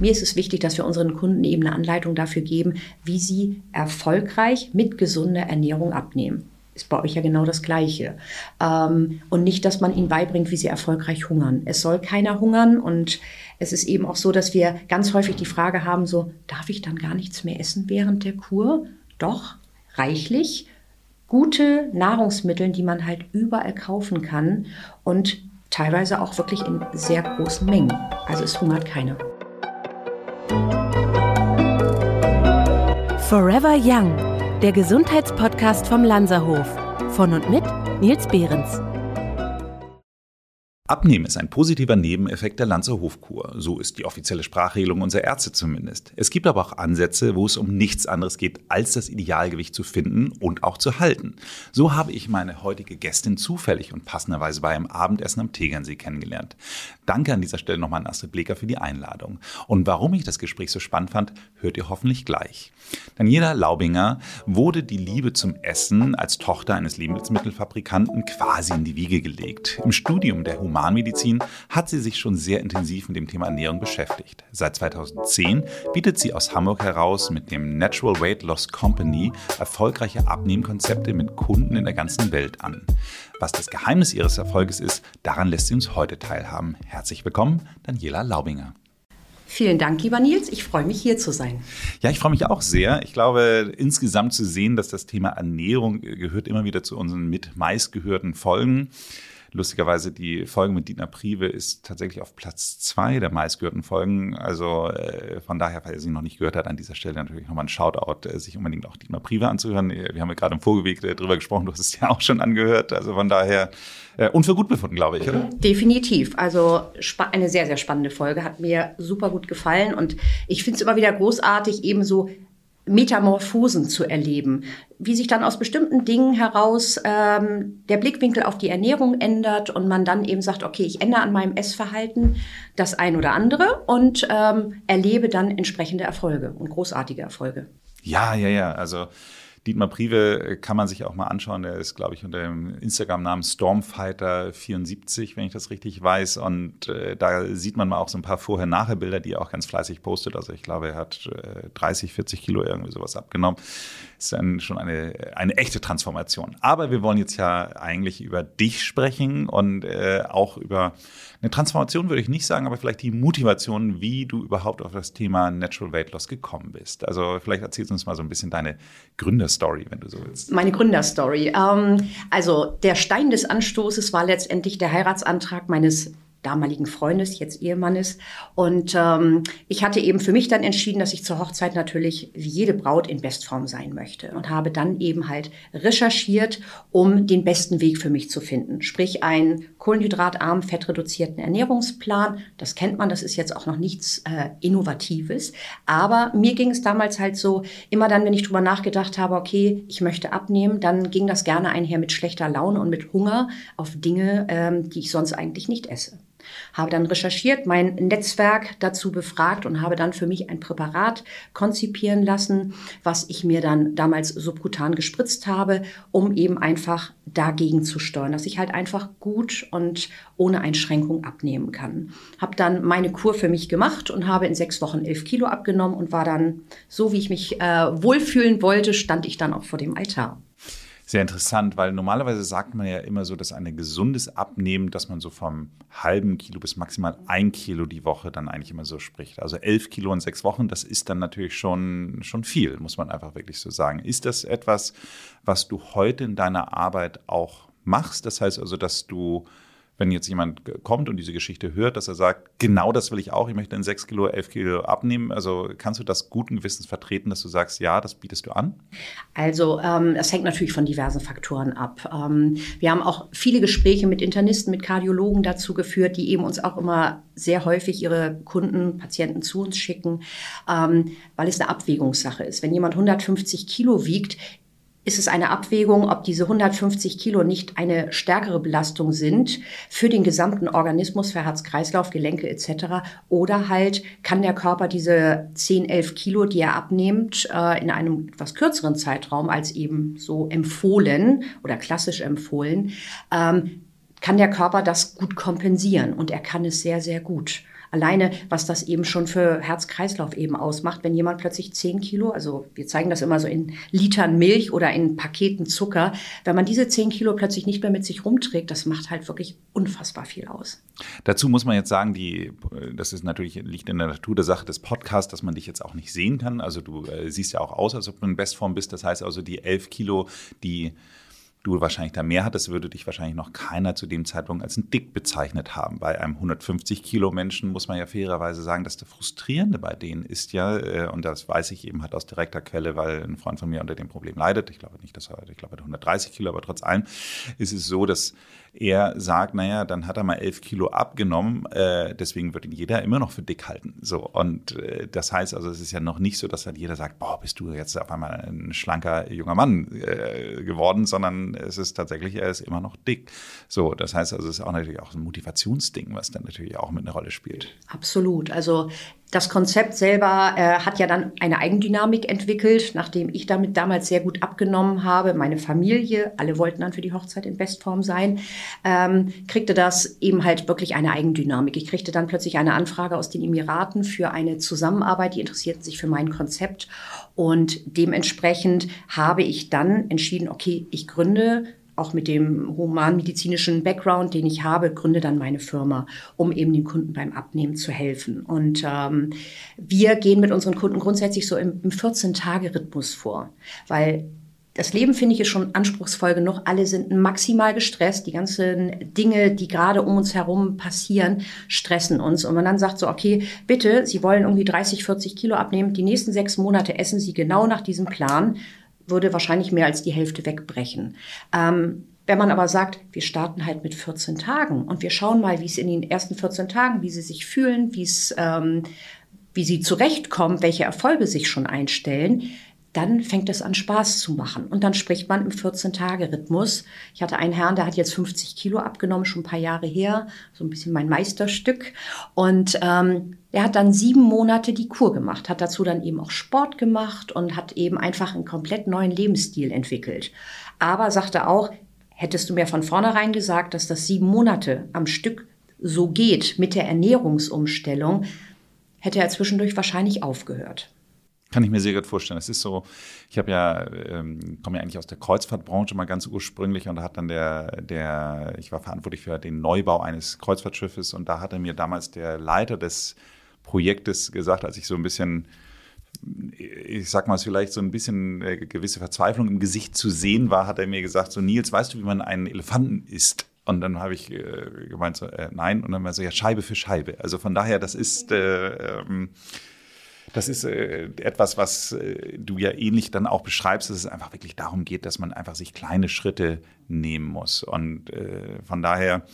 mir ist es wichtig, dass wir unseren Kunden eben eine Anleitung dafür geben, wie sie erfolgreich mit gesunder Ernährung abnehmen. Ist bei euch ja genau das Gleiche. Ähm, und nicht, dass man ihnen beibringt, wie sie erfolgreich hungern. Es soll keiner hungern und es ist eben auch so, dass wir ganz häufig die Frage haben, so, darf ich dann gar nichts mehr essen während der Kur? Doch, reichlich. Gute Nahrungsmittel, die man halt überall kaufen kann und teilweise auch wirklich in sehr großen Mengen. Also es hungert keiner. Forever Young, der Gesundheitspodcast vom Lanzerhof. Von und mit Nils Behrens. Abnehmen ist ein positiver Nebeneffekt der Lanzer Hofkur. So ist die offizielle Sprachregelung unserer Ärzte zumindest. Es gibt aber auch Ansätze, wo es um nichts anderes geht, als das Idealgewicht zu finden und auch zu halten. So habe ich meine heutige Gästin zufällig und passenderweise bei einem Abendessen am Tegernsee kennengelernt. Danke an dieser Stelle nochmal an Astrid Bleker für die Einladung. Und warum ich das Gespräch so spannend fand, hört ihr hoffentlich gleich. Daniela Laubinger wurde die Liebe zum Essen als Tochter eines Lebensmittelfabrikanten quasi in die Wiege gelegt. Im Studium der Human Humanmedizin hat sie sich schon sehr intensiv mit dem Thema Ernährung beschäftigt. Seit 2010 bietet sie aus Hamburg heraus mit dem Natural Weight Loss Company erfolgreiche Abnehmkonzepte mit Kunden in der ganzen Welt an. Was das Geheimnis ihres Erfolges ist, daran lässt sie uns heute teilhaben. Herzlich willkommen, Daniela Laubinger. Vielen Dank, lieber Nils. Ich freue mich, hier zu sein. Ja, ich freue mich auch sehr. Ich glaube, insgesamt zu sehen, dass das Thema Ernährung gehört immer wieder zu unseren mit meistgehörten Folgen. Lustigerweise, die Folge mit Dietmar Prive ist tatsächlich auf Platz zwei der meistgehörten Folgen. Also äh, von daher, falls ihr sie noch nicht gehört hat, an dieser Stelle natürlich nochmal ein Shoutout, äh, sich unbedingt auch Dietmar Prive anzuhören. Wir haben ja gerade im Vorgeweg äh, drüber gesprochen, du hast es ja auch schon angehört. Also von daher, äh, und für gut befunden, glaube ich, oder? Definitiv. Also eine sehr, sehr spannende Folge, hat mir super gut gefallen und ich finde es immer wieder großartig, eben so Metamorphosen zu erleben, wie sich dann aus bestimmten Dingen heraus ähm, der Blickwinkel auf die Ernährung ändert und man dann eben sagt, okay, ich ändere an meinem Essverhalten das ein oder andere und ähm, erlebe dann entsprechende Erfolge und großartige Erfolge. Ja, ja, ja. Also Dietmar Prive äh, kann man sich auch mal anschauen. Der ist, glaube ich, unter dem Instagram-Namen Stormfighter74, wenn ich das richtig weiß. Und äh, da sieht man mal auch so ein paar Vorher-Nachher-Bilder, die er auch ganz fleißig postet. Also ich glaube, er hat äh, 30, 40 Kilo irgendwie sowas abgenommen. Ist dann schon eine, eine echte Transformation. Aber wir wollen jetzt ja eigentlich über dich sprechen und äh, auch über eine Transformation würde ich nicht sagen, aber vielleicht die Motivation, wie du überhaupt auf das Thema Natural Weight Loss gekommen bist. Also vielleicht erzählst du uns mal so ein bisschen deine Gründerstory, wenn du so willst. Meine Gründerstory. Ähm, also der Stein des Anstoßes war letztendlich der Heiratsantrag meines damaligen Freundes, jetzt Ehemannes. Und ähm, ich hatte eben für mich dann entschieden, dass ich zur Hochzeit natürlich wie jede Braut in Bestform sein möchte und habe dann eben halt recherchiert, um den besten Weg für mich zu finden. Sprich, einen kohlenhydratarmen, fettreduzierten Ernährungsplan. Das kennt man, das ist jetzt auch noch nichts äh, Innovatives. Aber mir ging es damals halt so, immer dann, wenn ich drüber nachgedacht habe, okay, ich möchte abnehmen, dann ging das gerne einher mit schlechter Laune und mit Hunger auf Dinge, ähm, die ich sonst eigentlich nicht esse habe dann recherchiert, mein Netzwerk dazu befragt und habe dann für mich ein Präparat konzipieren lassen, was ich mir dann damals subkutan gespritzt habe, um eben einfach dagegen zu steuern, dass ich halt einfach gut und ohne Einschränkung abnehmen kann. Habe dann meine Kur für mich gemacht und habe in sechs Wochen elf Kilo abgenommen und war dann so, wie ich mich äh, wohlfühlen wollte, stand ich dann auch vor dem Altar sehr interessant, weil normalerweise sagt man ja immer so, dass ein gesundes Abnehmen, dass man so vom halben Kilo bis maximal ein Kilo die Woche dann eigentlich immer so spricht. Also elf Kilo in sechs Wochen, das ist dann natürlich schon, schon viel, muss man einfach wirklich so sagen. Ist das etwas, was du heute in deiner Arbeit auch machst? Das heißt also, dass du wenn jetzt jemand kommt und diese Geschichte hört, dass er sagt, genau das will ich auch, ich möchte in sechs Kilo, elf Kilo abnehmen. Also kannst du das guten Gewissens vertreten, dass du sagst, ja, das bietest du an? Also ähm, das hängt natürlich von diversen Faktoren ab. Ähm, wir haben auch viele Gespräche mit Internisten, mit Kardiologen dazu geführt, die eben uns auch immer sehr häufig ihre Kunden, Patienten zu uns schicken, ähm, weil es eine Abwägungssache ist. Wenn jemand 150 Kilo wiegt, ist es eine Abwägung, ob diese 150 Kilo nicht eine stärkere Belastung sind für den gesamten Organismus, für Herz-Kreislauf, Gelenke etc. Oder halt kann der Körper diese 10, 11 Kilo, die er abnimmt, äh, in einem etwas kürzeren Zeitraum als eben so empfohlen oder klassisch empfohlen, ähm, kann der Körper das gut kompensieren und er kann es sehr, sehr gut. Alleine, was das eben schon für Herz-Kreislauf eben ausmacht, wenn jemand plötzlich 10 Kilo, also wir zeigen das immer so in Litern Milch oder in Paketen Zucker, wenn man diese 10 Kilo plötzlich nicht mehr mit sich rumträgt, das macht halt wirklich unfassbar viel aus. Dazu muss man jetzt sagen, die, das ist natürlich, liegt in der Natur der Sache des Podcasts, dass man dich jetzt auch nicht sehen kann. Also du äh, siehst ja auch aus, als ob du in Bestform bist. Das heißt also, die 11 Kilo, die du wahrscheinlich da mehr hattest, würde dich wahrscheinlich noch keiner zu dem Zeitpunkt als ein dick bezeichnet haben. Bei einem 150 Kilo Menschen muss man ja fairerweise sagen, dass der Frustrierende bei denen ist ja, äh, und das weiß ich eben halt aus direkter Quelle, weil ein Freund von mir unter dem Problem leidet. Ich glaube nicht, dass er, ich glaube, er hat 130 Kilo, aber trotz allem ist es so, dass er sagt, naja, dann hat er mal 11 Kilo abgenommen, äh, deswegen wird ihn jeder immer noch für dick halten. So, und äh, das heißt also, es ist ja noch nicht so, dass dann jeder sagt, boah, bist du jetzt auf einmal ein schlanker junger Mann äh, geworden, sondern es ist tatsächlich, er ist immer noch dick. So, das heißt also, es ist auch natürlich auch ein Motivationsding, was dann natürlich auch mit einer Rolle spielt. Absolut. Also das Konzept selber äh, hat ja dann eine Eigendynamik entwickelt, nachdem ich damit damals sehr gut abgenommen habe. Meine Familie, alle wollten dann für die Hochzeit in Bestform sein, ähm, kriegte das eben halt wirklich eine Eigendynamik. Ich kriegte dann plötzlich eine Anfrage aus den Emiraten für eine Zusammenarbeit, die interessierten sich für mein Konzept. Und dementsprechend habe ich dann entschieden, okay, ich gründe auch mit dem humanmedizinischen Background, den ich habe, gründe dann meine Firma, um eben den Kunden beim Abnehmen zu helfen. Und ähm, wir gehen mit unseren Kunden grundsätzlich so im, im 14-Tage-Rhythmus vor, weil das Leben finde ich ist schon anspruchsvoll genug. Alle sind maximal gestresst. Die ganzen Dinge, die gerade um uns herum passieren, stressen uns. Und man dann sagt so, okay, bitte, Sie wollen irgendwie 30, 40 Kilo abnehmen. Die nächsten sechs Monate essen Sie genau nach diesem Plan würde wahrscheinlich mehr als die Hälfte wegbrechen. Ähm, wenn man aber sagt, wir starten halt mit 14 Tagen und wir schauen mal, wie es in den ersten 14 Tagen, wie sie sich fühlen, wie es, ähm, wie sie zurechtkommen, welche Erfolge sich schon einstellen, dann fängt es an Spaß zu machen. Und dann spricht man im 14-Tage-Rhythmus. Ich hatte einen Herrn, der hat jetzt 50 Kilo abgenommen, schon ein paar Jahre her, so ein bisschen mein Meisterstück. Und ähm, er hat dann sieben Monate die Kur gemacht, hat dazu dann eben auch Sport gemacht und hat eben einfach einen komplett neuen Lebensstil entwickelt. Aber sagte auch, hättest du mir von vornherein gesagt, dass das sieben Monate am Stück so geht mit der Ernährungsumstellung, hätte er zwischendurch wahrscheinlich aufgehört. Kann ich mir sehr gut vorstellen. Es ist so, ich habe ja, ähm, komme ja eigentlich aus der Kreuzfahrtbranche mal ganz ursprünglich und da hat dann der, der, ich war verantwortlich für den Neubau eines Kreuzfahrtschiffes und da hatte mir damals der Leiter des Projektes gesagt, als ich so ein bisschen ich sag mal, vielleicht so ein bisschen äh, gewisse Verzweiflung im Gesicht zu sehen war, hat er mir gesagt, so Nils, weißt du, wie man einen Elefanten isst? Und dann habe ich äh, gemeint, so, äh, nein. Und dann war so, ja, Scheibe für Scheibe. Also von daher, das ist, äh, ähm, das ist äh, etwas, was äh, du ja ähnlich dann auch beschreibst, dass es einfach wirklich darum geht, dass man einfach sich kleine Schritte nehmen muss. Und äh, von daher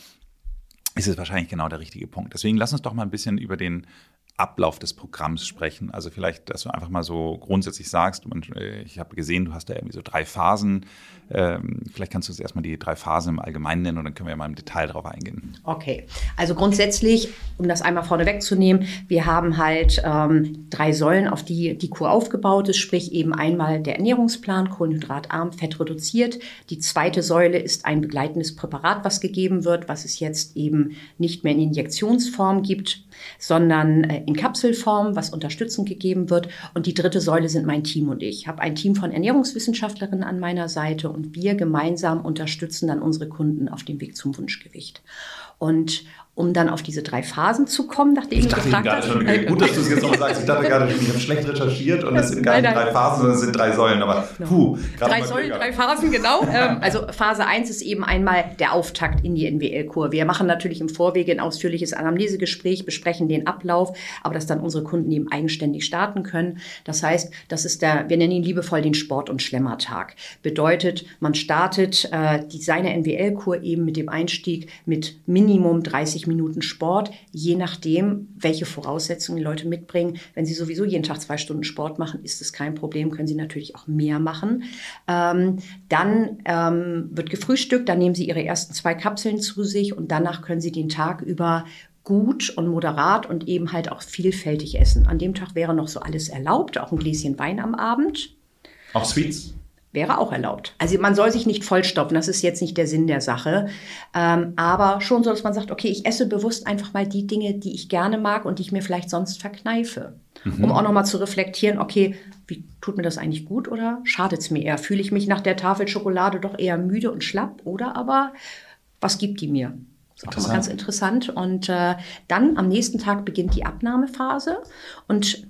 ist es wahrscheinlich genau der richtige Punkt. Deswegen lass uns doch mal ein bisschen über den Ablauf des Programms sprechen. Also vielleicht, dass du einfach mal so grundsätzlich sagst, äh, ich habe gesehen, du hast da irgendwie so drei Phasen. Ähm, vielleicht kannst du uns erstmal die drei Phasen im Allgemeinen nennen und dann können wir mal im Detail darauf eingehen. Okay, also grundsätzlich, um das einmal vorne wegzunehmen, wir haben halt ähm, drei Säulen, auf die die Kur aufgebaut ist, sprich eben einmal der Ernährungsplan, kohlenhydratarm, fettreduziert. Die zweite Säule ist ein begleitendes Präparat, was gegeben wird, was es jetzt eben nicht mehr in Injektionsform gibt, sondern äh, in Kapselform, was unterstützend gegeben wird. Und die dritte Säule sind mein Team und ich. Ich habe ein Team von Ernährungswissenschaftlerinnen an meiner Seite und wir gemeinsam unterstützen dann unsere Kunden auf dem Weg zum Wunschgewicht. Und um dann auf diese drei Phasen zu kommen, nachdem ich dachte gefragt hast. Schon, gut, dass du es jetzt nochmal sagst. Ich dachte gerade, ich habe schlecht recherchiert und es sind gar nicht drei Phasen, sondern es sind drei Säulen. Aber genau. puh, Drei Säulen, drei Phasen, genau. Ähm, also Phase 1 ist eben einmal der Auftakt in die NWL-Kur. Wir machen natürlich im Vorwege ein ausführliches Anamnesegespräch, besprechen den Ablauf, aber dass dann unsere Kunden eben eigenständig starten können. Das heißt, das ist der, wir nennen ihn liebevoll den Sport- und Schlemmertag. Bedeutet, man startet äh, die, seine NWL-Kur eben mit dem Einstieg mit Minimum 30 30 Minuten Sport, je nachdem, welche Voraussetzungen die Leute mitbringen. Wenn sie sowieso jeden Tag zwei Stunden Sport machen, ist es kein Problem, können sie natürlich auch mehr machen. Ähm, dann ähm, wird gefrühstückt, dann nehmen sie ihre ersten zwei Kapseln zu sich und danach können sie den Tag über gut und moderat und eben halt auch vielfältig essen. An dem Tag wäre noch so alles erlaubt, auch ein Gläschen Wein am Abend. Auch Sweets? Wäre auch erlaubt. Also man soll sich nicht vollstopfen, das ist jetzt nicht der Sinn der Sache. Ähm, aber schon so, dass man sagt, okay, ich esse bewusst einfach mal die Dinge, die ich gerne mag und die ich mir vielleicht sonst verkneife. Mhm. Um auch nochmal zu reflektieren, okay, wie tut mir das eigentlich gut oder schadet es mir eher? Fühle ich mich nach der Tafel Schokolade doch eher müde und schlapp oder aber was gibt die mir? Das ist auch mal ganz interessant. Und äh, dann am nächsten Tag beginnt die Abnahmephase und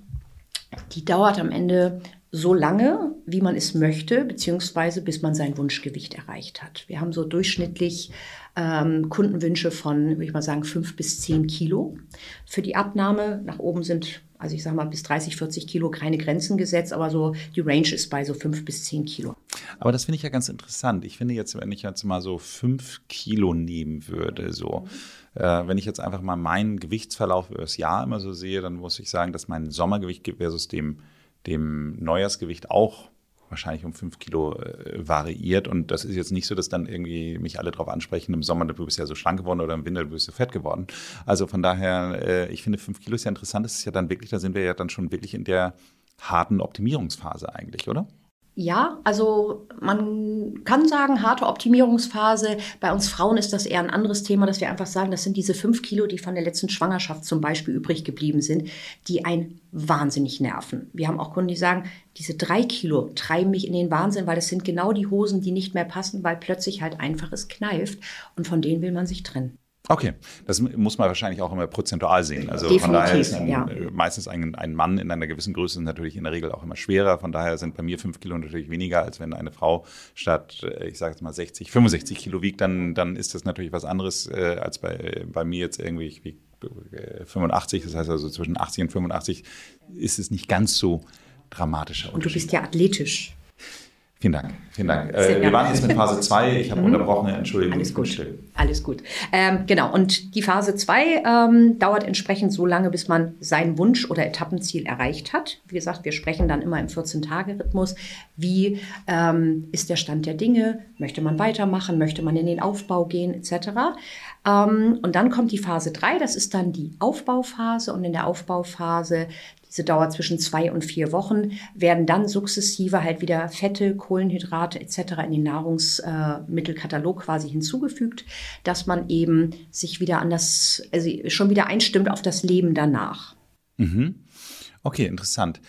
die dauert am Ende so lange, wie man es möchte, beziehungsweise bis man sein Wunschgewicht erreicht hat. Wir haben so durchschnittlich ähm, Kundenwünsche von, würde ich mal sagen, fünf bis zehn Kilo. Für die Abnahme nach oben sind, also ich sage mal, bis 30, 40 Kilo keine Grenzen gesetzt, aber so die Range ist bei so fünf bis zehn Kilo. Aber das finde ich ja ganz interessant. Ich finde jetzt, wenn ich jetzt mal so fünf Kilo nehmen würde, so. Äh, wenn ich jetzt einfach mal meinen Gewichtsverlauf über das Jahr immer so sehe, dann muss ich sagen, dass mein Sommergewicht versus dem dem Neujahrsgewicht auch wahrscheinlich um fünf Kilo äh, variiert. Und das ist jetzt nicht so, dass dann irgendwie mich alle darauf ansprechen, im Sommer, du bist ja so schlank geworden oder im Winter, du bist so fett geworden. Also von daher, äh, ich finde, fünf Kilo ist ja interessant. Das ist ja dann wirklich, da sind wir ja dann schon wirklich in der harten Optimierungsphase eigentlich, oder? Ja, also man kann sagen, harte Optimierungsphase. Bei uns Frauen ist das eher ein anderes Thema, dass wir einfach sagen, das sind diese fünf Kilo, die von der letzten Schwangerschaft zum Beispiel übrig geblieben sind, die einen wahnsinnig nerven. Wir haben auch Kunden, die sagen, diese drei Kilo treiben mich in den Wahnsinn, weil das sind genau die Hosen, die nicht mehr passen, weil plötzlich halt einfach es kneift und von denen will man sich trennen. Okay, das muss man wahrscheinlich auch immer prozentual sehen. Also Definitiv, von daher ist ein, ja. Äh, meistens ein, ein, Mann in einer gewissen Größe natürlich in der Regel auch immer schwerer. Von daher sind bei mir fünf Kilo natürlich weniger, als wenn eine Frau statt, äh, ich sage jetzt mal 60, 65 Kilo wiegt, dann, dann ist das natürlich was anderes äh, als bei, bei mir jetzt irgendwie, ich wiege 85, äh, das heißt also zwischen 80 und 85 ist es nicht ganz so dramatischer. Und du bist ja athletisch. Vielen Dank. Vielen Dank. Äh, wir waren jetzt mit Phase 2. Ich habe mhm. unterbrochen. Entschuldigung. Alles gut. Alles gut. Ähm, genau. Und die Phase 2 ähm, dauert entsprechend so lange, bis man seinen Wunsch oder Etappenziel erreicht hat. Wie gesagt, wir sprechen dann immer im 14-Tage-Rhythmus. Wie ähm, ist der Stand der Dinge? Möchte man weitermachen? Möchte man in den Aufbau gehen? Etc. Ähm, und dann kommt die Phase 3. Das ist dann die Aufbauphase. Und in der Aufbauphase diese dauert zwischen zwei und vier Wochen, werden dann sukzessive halt wieder Fette, Kohlenhydrate etc. in den Nahrungsmittelkatalog quasi hinzugefügt, dass man eben sich wieder an das, also schon wieder einstimmt auf das Leben danach. Mhm. Okay, interessant.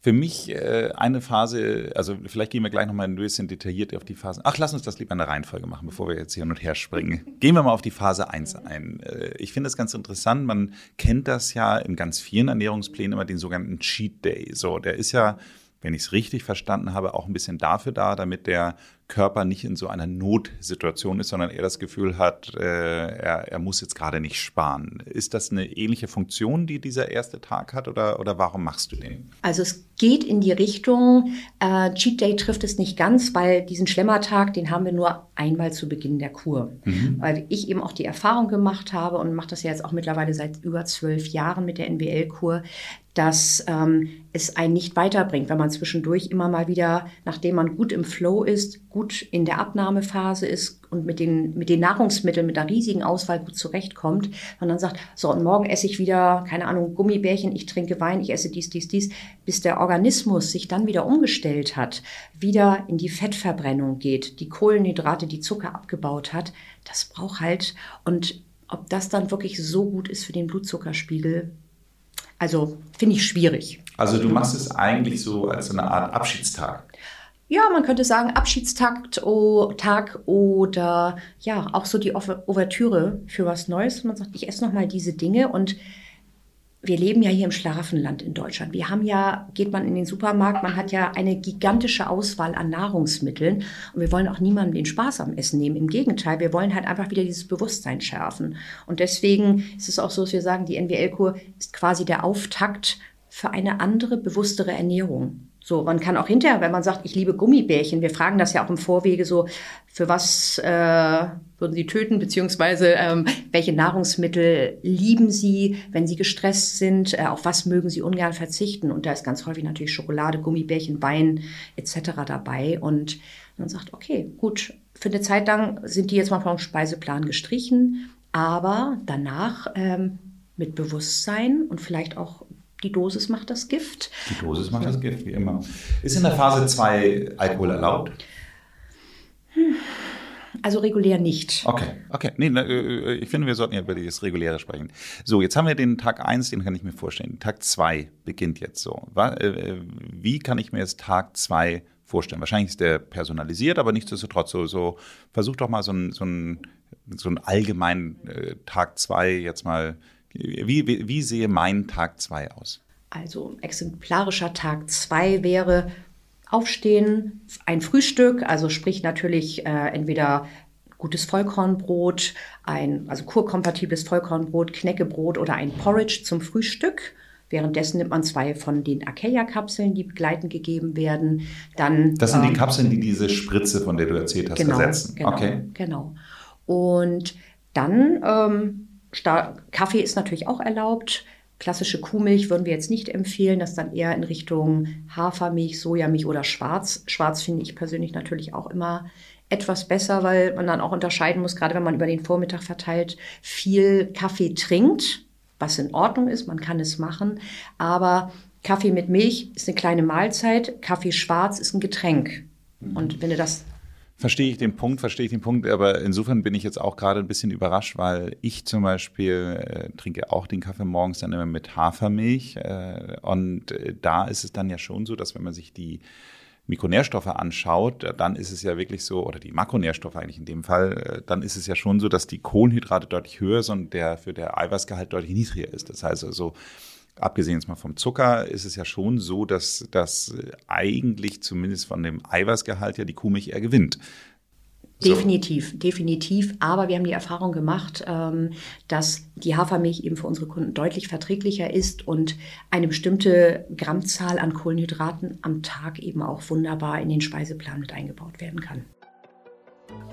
Für mich äh, eine Phase, also vielleicht gehen wir gleich nochmal ein bisschen detailliert auf die Phasen. Ach, lass uns das lieber in der Reihenfolge machen, bevor wir jetzt hier hin und her springen. Gehen wir mal auf die Phase 1 ein. Äh, ich finde es ganz interessant, man kennt das ja in ganz vielen Ernährungsplänen immer den sogenannten Cheat Day. So, der ist ja wenn ich es richtig verstanden habe, auch ein bisschen dafür da, damit der Körper nicht in so einer Notsituation ist, sondern er das Gefühl hat, äh, er, er muss jetzt gerade nicht sparen. Ist das eine ähnliche Funktion, die dieser erste Tag hat oder, oder warum machst du den? Also es geht in die Richtung, äh, Cheat Day trifft es nicht ganz, weil diesen Schlemmertag, den haben wir nur einmal zu Beginn der Kur. Mhm. Weil ich eben auch die Erfahrung gemacht habe und mache das ja jetzt auch mittlerweile seit über zwölf Jahren mit der NWL-Kur, dass ähm, es einen nicht weiterbringt, wenn man zwischendurch immer mal wieder, nachdem man gut im Flow ist, gut in der Abnahmephase ist und mit den, mit den Nahrungsmitteln, mit einer riesigen Auswahl gut zurechtkommt, und dann sagt, so, und morgen esse ich wieder, keine Ahnung, Gummibärchen, ich trinke Wein, ich esse dies, dies, dies, bis der Organismus sich dann wieder umgestellt hat, wieder in die Fettverbrennung geht, die Kohlenhydrate, die Zucker abgebaut hat, das braucht halt, und ob das dann wirklich so gut ist für den Blutzuckerspiegel, also finde ich schwierig. Also du machst es eigentlich so als eine Art Abschiedstag ja, man könnte sagen Abschiedstakt oh, Tag oder ja, auch so die Ouvertüre für was Neues. Man sagt, ich esse noch mal diese Dinge und wir leben ja hier im Schlaraffenland in Deutschland. Wir haben ja, geht man in den Supermarkt, man hat ja eine gigantische Auswahl an Nahrungsmitteln und wir wollen auch niemandem den Spaß am Essen nehmen. Im Gegenteil, wir wollen halt einfach wieder dieses Bewusstsein schärfen. Und deswegen ist es auch so, dass wir sagen, die NWL-Kur ist quasi der Auftakt für eine andere, bewusstere Ernährung. So, man kann auch hinterher, wenn man sagt, ich liebe Gummibärchen, wir fragen das ja auch im Vorwege so, für was äh, würden Sie töten, beziehungsweise ähm, welche Nahrungsmittel lieben Sie, wenn Sie gestresst sind, äh, auf was mögen Sie ungern verzichten? Und da ist ganz häufig natürlich Schokolade, Gummibärchen, Wein etc. dabei. Und man sagt, okay, gut, für eine Zeit lang sind die jetzt mal vom Speiseplan gestrichen, aber danach ähm, mit Bewusstsein und vielleicht auch Die Dosis macht das Gift. Die Dosis macht das Gift, wie immer. Ist in der Phase 2 Alkohol erlaubt? Also regulär nicht. Okay, okay. Nee, ne, äh, ich finde, wir sollten ja über das Reguläre sprechen. So, jetzt haben wir den Tag 1, den kann ich mir vorstellen. Tag 2 beginnt jetzt so. Äh, wie kann ich mir jetzt Tag 2 vorstellen? Wahrscheinlich ist der personalisiert, aber nichtsdestotrotz so, so versuch doch mal so einen so so einen allgemeinen äh, Tag 2 jetzt mal. Wie, wie, wie sehe mein Tag 2 aus? Also exemplarischer Tag 2 wäre Aufstehen, ein Frühstück, also sprich natürlich äh, entweder gutes Vollkornbrot, ein also kurkompatibles Vollkornbrot, Knäckebrot oder ein Porridge zum Frühstück. Währenddessen nimmt man zwei von den Akeia-Kapseln, die begleitend gegeben werden. Dann, das sind ähm, die Kapseln, die diese Spritze, von der du erzählt hast, genau, ersetzen. Genau, okay. genau. Und dann ähm, Kaffee ist natürlich auch erlaubt. Klassische Kuhmilch würden wir jetzt nicht empfehlen, das dann eher in Richtung Hafermilch, Sojamilch oder Schwarz. Schwarz finde ich persönlich natürlich auch immer etwas besser, weil man dann auch unterscheiden muss, gerade wenn man über den Vormittag verteilt viel Kaffee trinkt, was in Ordnung ist, man kann es machen, aber Kaffee mit Milch ist eine kleine Mahlzeit, Kaffee schwarz ist ein Getränk. Und wenn du das Verstehe ich den Punkt, verstehe ich den Punkt, aber insofern bin ich jetzt auch gerade ein bisschen überrascht, weil ich zum Beispiel äh, trinke auch den Kaffee morgens dann immer mit Hafermilch äh, und äh, da ist es dann ja schon so, dass wenn man sich die Mikronährstoffe anschaut, dann ist es ja wirklich so, oder die Makronährstoffe eigentlich in dem Fall, äh, dann ist es ja schon so, dass die Kohlenhydrate deutlich höher sind und der für der Eiweißgehalt deutlich niedriger ist. Das heißt also, abgesehen jetzt mal vom Zucker, ist es ja schon so, dass das eigentlich zumindest von dem Eiweißgehalt ja die Kuhmilch eher gewinnt. So. Definitiv, definitiv. Aber wir haben die Erfahrung gemacht, ähm, dass die Hafermilch eben für unsere Kunden deutlich verträglicher ist und eine bestimmte Grammzahl an Kohlenhydraten am Tag eben auch wunderbar in den Speiseplan mit eingebaut werden kann.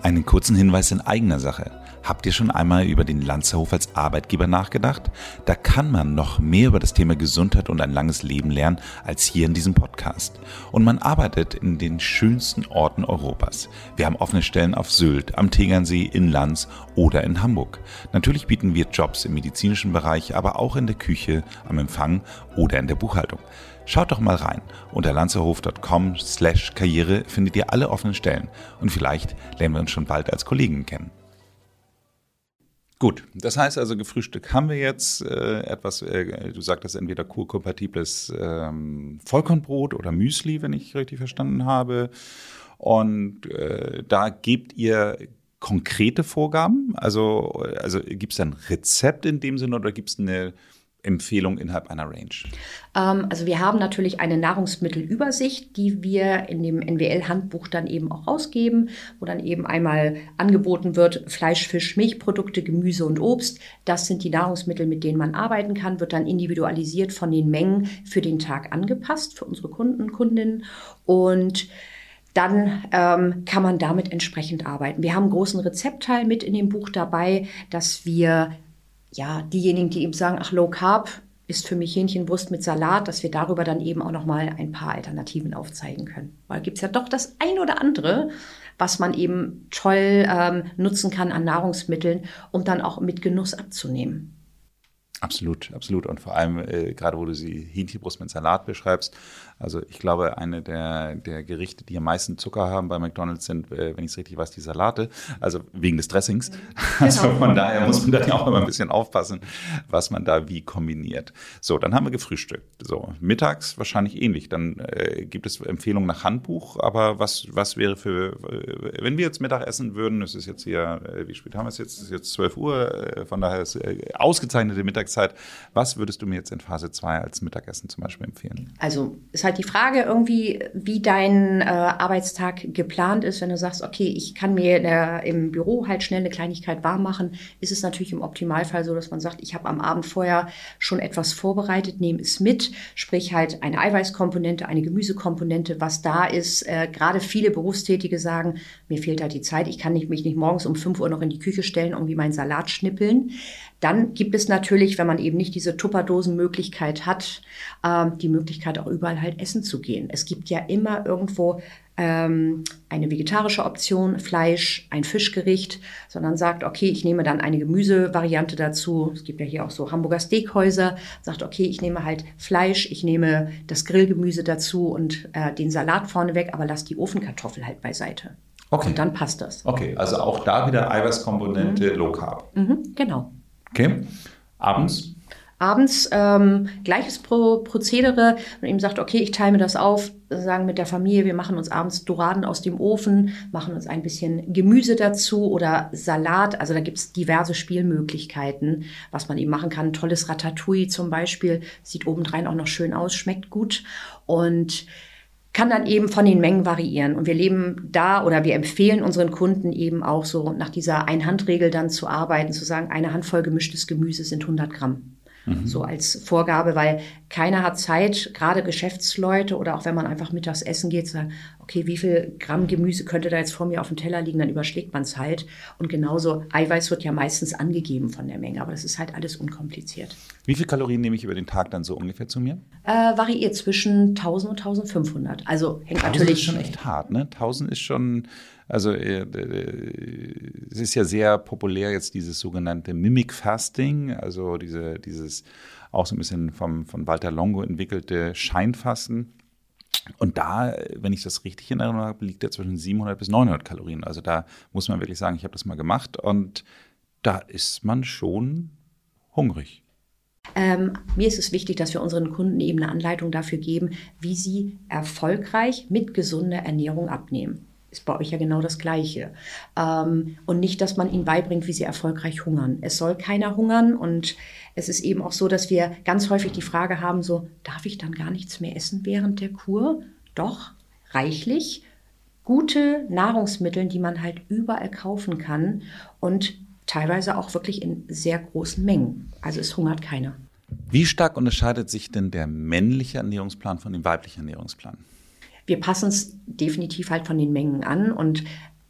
Einen kurzen Hinweis in eigener Sache. Habt ihr schon einmal über den Lanzerhof als Arbeitgeber nachgedacht? Da kann man noch mehr über das Thema Gesundheit und ein langes Leben lernen als hier in diesem Podcast. Und man arbeitet in den schönsten Orten Europas. Wir haben offene Stellen auf Sylt, am Tegernsee, in Lanz oder in Hamburg. Natürlich bieten wir Jobs im medizinischen Bereich, aber auch in der Küche, am Empfang oder in der Buchhaltung. Schaut doch mal rein. Unter lanzerhof.com slash Karriere findet ihr alle offenen Stellen und vielleicht lernen wir uns schon bald als Kollegen kennen. Gut, das heißt also, gefrühstückt haben wir jetzt äh, etwas, äh, du sagtest entweder kurkompatibles ähm, Vollkornbrot oder Müsli, wenn ich richtig verstanden habe. Und äh, da gebt ihr konkrete Vorgaben? Also, also gibt es ein Rezept in dem Sinne oder gibt es eine Empfehlung innerhalb einer Range? Ähm, also wir haben natürlich eine Nahrungsmittelübersicht, die wir in dem NWL-Handbuch dann eben auch rausgeben, wo dann eben einmal angeboten wird Fleisch, Fisch, Milchprodukte, Gemüse und Obst. Das sind die Nahrungsmittel, mit denen man arbeiten kann, wird dann individualisiert von den Mengen für den Tag angepasst für unsere Kunden, Kundinnen und dann ähm, kann man damit entsprechend arbeiten. Wir haben einen großen Rezeptteil mit in dem Buch dabei, dass wir ja, diejenigen, die eben sagen, ach, Low Carb ist für mich Hähnchenwurst mit Salat, dass wir darüber dann eben auch nochmal ein paar Alternativen aufzeigen können. Weil gibt es ja doch das ein oder andere, was man eben toll ähm, nutzen kann an Nahrungsmitteln, um dann auch mit Genuss abzunehmen. Absolut, absolut. Und vor allem, äh, gerade wo du sie Hähnchenbrust mit Salat beschreibst, also ich glaube, eine der, der Gerichte, die am meisten Zucker haben bei McDonalds sind, äh, wenn ich es richtig weiß, die Salate, also wegen des Dressings. Genau. Also von daher muss man dann ja auch immer ein bisschen aufpassen, was man da wie kombiniert. So, dann haben wir gefrühstückt. So, mittags wahrscheinlich ähnlich. Dann äh, gibt es Empfehlungen nach Handbuch, aber was, was wäre für, äh, wenn wir jetzt Mittag essen würden, es ist jetzt hier, äh, wie spät haben wir es jetzt? Es ist jetzt 12 Uhr, äh, von daher ist ausgezeichnete Mittagszeit. Was würdest du mir jetzt in Phase 2 als Mittagessen zum Beispiel empfehlen? Also es halt die Frage irgendwie, wie dein äh, Arbeitstag geplant ist. Wenn du sagst, okay, ich kann mir der, im Büro halt schnell eine Kleinigkeit warm machen, ist es natürlich im Optimalfall so, dass man sagt, ich habe am Abend vorher schon etwas vorbereitet, nehme es mit, sprich halt eine Eiweißkomponente, eine Gemüsekomponente, was da ist. Äh, Gerade viele Berufstätige sagen, mir fehlt halt die Zeit, ich kann nicht, mich nicht morgens um 5 Uhr noch in die Küche stellen, irgendwie meinen Salat schnippeln. Dann gibt es natürlich, wenn man eben nicht diese Tupperdosen-Möglichkeit hat, äh, die Möglichkeit auch überall halt essen zu gehen. Es gibt ja immer irgendwo ähm, eine vegetarische Option, Fleisch, ein Fischgericht, sondern sagt, okay, ich nehme dann eine Gemüsevariante dazu. Es gibt ja hier auch so Hamburger Steakhäuser, sagt, okay, ich nehme halt Fleisch, ich nehme das Grillgemüse dazu und äh, den Salat vorneweg, aber lass die Ofenkartoffel halt beiseite. Okay. Und dann passt das. Okay, also auch da wieder Eiweißkomponente mhm. Low Carb. Mhm, genau. Okay. Abends Abends ähm, gleiches Pro Prozedere und ihm sagt, okay, ich teile mir das auf, sagen mit der Familie, wir machen uns abends Doraden aus dem Ofen, machen uns ein bisschen Gemüse dazu oder Salat. Also da gibt es diverse Spielmöglichkeiten, was man eben machen kann. tolles Ratatouille zum Beispiel, sieht obendrein auch noch schön aus, schmeckt gut und kann dann eben von den Mengen variieren. Und wir leben da oder wir empfehlen unseren Kunden eben auch so nach dieser Einhandregel dann zu arbeiten, zu sagen, eine Handvoll gemischtes Gemüse sind 100 Gramm. Mhm. So als Vorgabe, weil keiner hat Zeit, gerade Geschäftsleute oder auch wenn man einfach mittags essen geht, zu sagen, okay, wie viel Gramm Gemüse könnte da jetzt vor mir auf dem Teller liegen, dann überschlägt man es halt. Und genauso, Eiweiß wird ja meistens angegeben von der Menge, aber das ist halt alles unkompliziert. Wie viel Kalorien nehme ich über den Tag dann so ungefähr zu mir? Äh, variiert zwischen 1000 und 1500. Also hängt 1000 natürlich. ist schon echt hart, ne? 1000 ist schon also äh, äh, es ist ja sehr populär jetzt dieses sogenannte Mimic Fasting, also diese, dieses auch so ein bisschen vom, von Walter Longo entwickelte Scheinfasten. Und da, wenn ich das richtig in Erinnerung habe, liegt er zwischen 700 bis 900 Kalorien. Also da muss man wirklich sagen, ich habe das mal gemacht und da ist man schon hungrig. Ähm, mir ist es wichtig, dass wir unseren Kunden eben eine Anleitung dafür geben, wie sie erfolgreich mit gesunder Ernährung abnehmen ist bei euch ja genau das Gleiche. Ähm, und nicht, dass man ihnen beibringt, wie sie erfolgreich hungern. Es soll keiner hungern und es ist eben auch so, dass wir ganz häufig die Frage haben, so, darf ich dann gar nichts mehr essen während der Kur? Doch, reichlich. Gute Nahrungsmittel, die man halt überall kaufen kann und teilweise auch wirklich in sehr großen Mengen. Also es hungert keiner. Wie stark unterscheidet sich denn der männliche Ernährungsplan von dem weiblichen Ernährungsplan? Wir passen es definitiv halt von den Mengen an und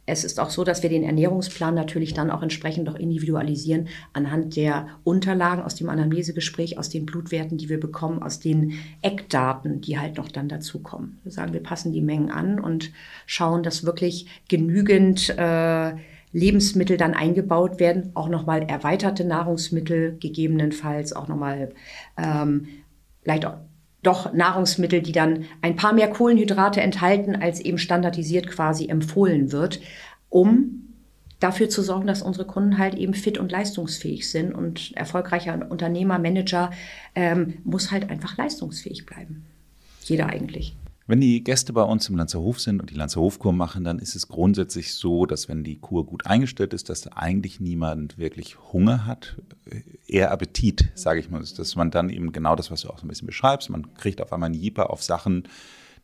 es ist auch so, dass wir den Ernährungsplan natürlich dann auch entsprechend noch individualisieren anhand der Unterlagen aus dem Anamnesegespräch, aus den Blutwerten, die wir bekommen, aus den Eckdaten, die halt noch dann dazukommen. Wir sagen, wir passen die Mengen an und schauen, dass wirklich genügend äh, Lebensmittel dann eingebaut werden, auch nochmal erweiterte Nahrungsmittel gegebenenfalls, auch nochmal ähm, vielleicht auch doch Nahrungsmittel, die dann ein paar mehr Kohlenhydrate enthalten, als eben standardisiert quasi empfohlen wird, um dafür zu sorgen, dass unsere Kunden halt eben fit und leistungsfähig sind. Und erfolgreicher Unternehmer, Manager ähm, muss halt einfach leistungsfähig bleiben. Jeder eigentlich. Wenn die Gäste bei uns im Lanzerhof sind und die Lanzerhofkur machen, dann ist es grundsätzlich so, dass wenn die Kur gut eingestellt ist, dass eigentlich niemand wirklich Hunger hat, eher Appetit, sage ich mal, dass man dann eben genau das, was du auch so ein bisschen beschreibst, man kriegt auf einmal einen Jeeper auf Sachen,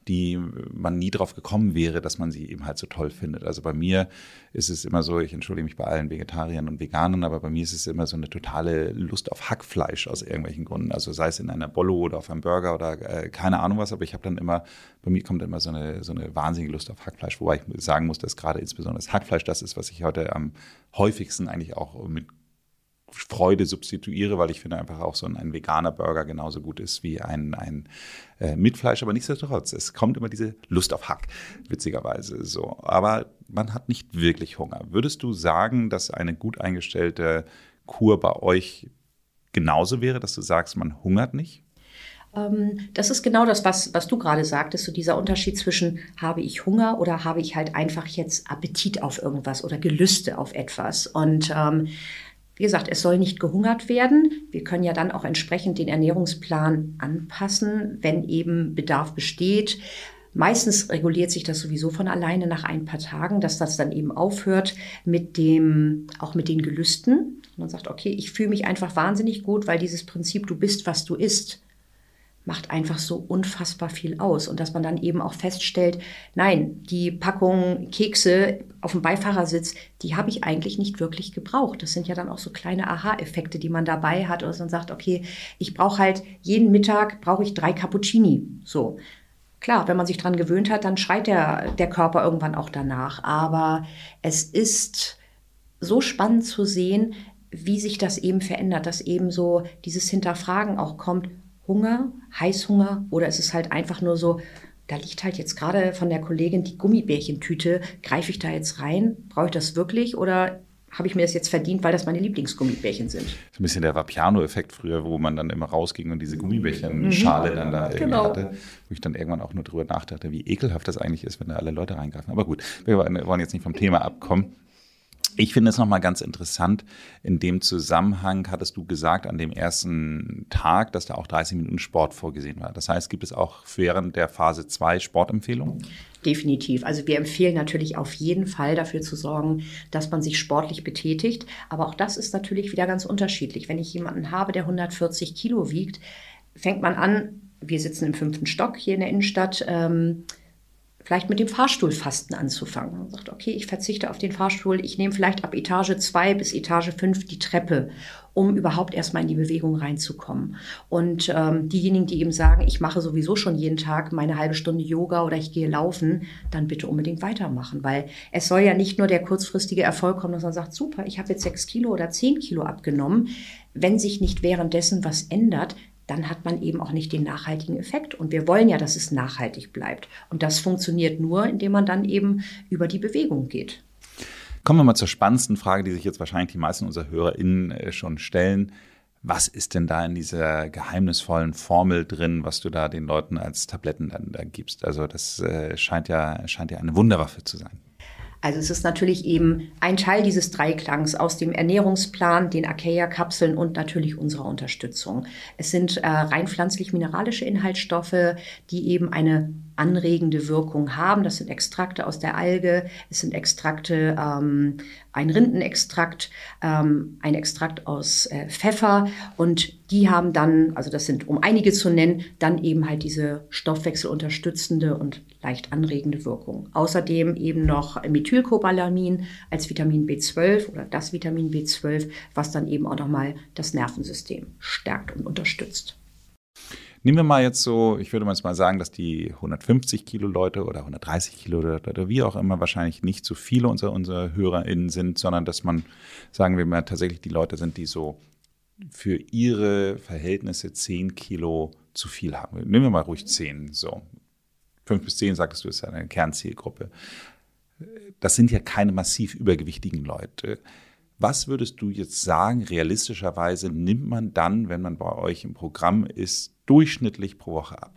die man nie drauf gekommen wäre, dass man sie eben halt so toll findet. Also bei mir ist es immer so, ich entschuldige mich bei allen Vegetariern und Veganern, aber bei mir ist es immer so eine totale Lust auf Hackfleisch aus irgendwelchen Gründen. Also sei es in einer Bollo oder auf einem Burger oder äh, keine Ahnung was, aber ich habe dann immer, bei mir kommt immer so eine, so eine wahnsinnige Lust auf Hackfleisch, wobei ich sagen muss, dass gerade insbesondere das Hackfleisch das ist, was ich heute am häufigsten eigentlich auch mit Freude substituiere, weil ich finde einfach auch so ein, ein veganer Burger genauso gut ist wie ein, ein äh, mit aber nichtsdestotrotz, es kommt immer diese Lust auf Hack, witzigerweise so. Aber man hat nicht wirklich Hunger. Würdest du sagen, dass eine gut eingestellte Kur bei euch genauso wäre, dass du sagst, man hungert nicht? Ähm, das ist genau das, was, was du gerade sagtest, so dieser Unterschied zwischen habe ich Hunger oder habe ich halt einfach jetzt Appetit auf irgendwas oder Gelüste auf etwas. Und ähm, wie gesagt, es soll nicht gehungert werden. Wir können ja dann auch entsprechend den Ernährungsplan anpassen, wenn eben Bedarf besteht. Meistens reguliert sich das sowieso von alleine nach ein paar Tagen, dass das dann eben aufhört mit dem, auch mit den Gelüsten. Man sagt, okay, ich fühle mich einfach wahnsinnig gut, weil dieses Prinzip, du bist, was du isst, macht einfach so unfassbar viel aus. Und dass man dann eben auch feststellt, nein, die Packung Kekse auf dem Beifahrersitz, die habe ich eigentlich nicht wirklich gebraucht. Das sind ja dann auch so kleine Aha-Effekte, die man dabei hat. Oder man sagt, okay, ich brauche halt jeden Mittag, brauche ich drei Cappuccini. So. Klar, wenn man sich dran gewöhnt hat, dann schreit der, der Körper irgendwann auch danach. Aber es ist so spannend zu sehen, wie sich das eben verändert, dass eben so dieses Hinterfragen auch kommt, Hunger, Heißhunger oder ist es halt einfach nur so, da liegt halt jetzt gerade von der Kollegin die Gummibärchentüte. Greife ich da jetzt rein? Brauche ich das wirklich? Oder habe ich mir das jetzt verdient, weil das meine Lieblingsgummibärchen sind. Ist ein bisschen der Vapiano-Effekt früher, wo man dann immer rausging und diese Gummibärchen-Schale mhm. dann da irgendwie genau. hatte. Wo ich dann irgendwann auch nur drüber nachdachte, wie ekelhaft das eigentlich ist, wenn da alle Leute reingreifen. Aber gut, wir wollen jetzt nicht vom Thema abkommen. Ich finde es nochmal ganz interessant. In dem Zusammenhang hattest du gesagt, an dem ersten Tag, dass da auch 30 Minuten Sport vorgesehen war. Das heißt, gibt es auch während der Phase 2 Sportempfehlungen? Definitiv. Also wir empfehlen natürlich auf jeden Fall dafür zu sorgen, dass man sich sportlich betätigt. Aber auch das ist natürlich wieder ganz unterschiedlich. Wenn ich jemanden habe, der 140 Kilo wiegt, fängt man an, wir sitzen im fünften Stock hier in der Innenstadt, ähm, vielleicht mit dem Fahrstuhlfasten anzufangen. Man sagt, okay, ich verzichte auf den Fahrstuhl, ich nehme vielleicht ab Etage 2 bis Etage 5 die Treppe, um überhaupt erstmal in die Bewegung reinzukommen. Und ähm, diejenigen, die eben sagen, ich mache sowieso schon jeden Tag meine halbe Stunde Yoga oder ich gehe laufen, dann bitte unbedingt weitermachen, weil es soll ja nicht nur der kurzfristige Erfolg kommen, dass man sagt, super, ich habe jetzt sechs Kilo oder zehn Kilo abgenommen. Wenn sich nicht währenddessen was ändert, dann hat man eben auch nicht den nachhaltigen Effekt. Und wir wollen ja, dass es nachhaltig bleibt. Und das funktioniert nur, indem man dann eben über die Bewegung geht. Kommen wir mal zur spannendsten Frage, die sich jetzt wahrscheinlich die meisten unserer HörerInnen äh, schon stellen. Was ist denn da in dieser geheimnisvollen Formel drin, was du da den Leuten als Tabletten dann da gibst? Also das äh, scheint ja, scheint ja eine Wunderwaffe zu sein. Also es ist natürlich eben ein Teil dieses Dreiklangs aus dem Ernährungsplan, den Acacia-Kapseln und natürlich unserer Unterstützung. Es sind äh, rein pflanzlich-mineralische Inhaltsstoffe, die eben eine anregende Wirkung haben. Das sind Extrakte aus der Alge, es sind Extrakte, ähm, ein Rindenextrakt, ähm, ein Extrakt aus äh, Pfeffer und die haben dann, also das sind, um einige zu nennen, dann eben halt diese stoffwechselunterstützende und leicht anregende Wirkung. Außerdem eben noch Methylcobalamin als Vitamin B12 oder das Vitamin B12, was dann eben auch nochmal das Nervensystem stärkt und unterstützt. Nehmen wir mal jetzt so, ich würde mal sagen, dass die 150 Kilo Leute oder 130 Kilo Leute oder wie auch immer wahrscheinlich nicht so viele unserer, unserer HörerInnen sind, sondern dass man, sagen wir mal, tatsächlich die Leute sind, die so für ihre Verhältnisse 10 Kilo zu viel haben. Nehmen wir mal ruhig 10, so. 5 bis 10, sagtest du, ist ja eine Kernzielgruppe. Das sind ja keine massiv übergewichtigen Leute. Was würdest du jetzt sagen, realistischerweise nimmt man dann, wenn man bei euch im Programm ist, durchschnittlich pro Woche ab?